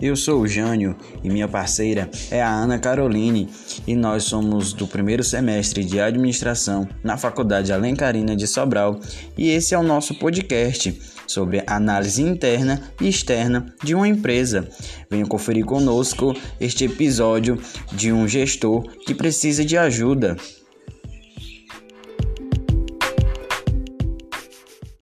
Eu sou o Jânio e minha parceira é a Ana Caroline e nós somos do primeiro semestre de administração na Faculdade Alencarina de Sobral e esse é o nosso podcast sobre análise interna e externa de uma empresa. Venha conferir conosco este episódio de um gestor que precisa de ajuda.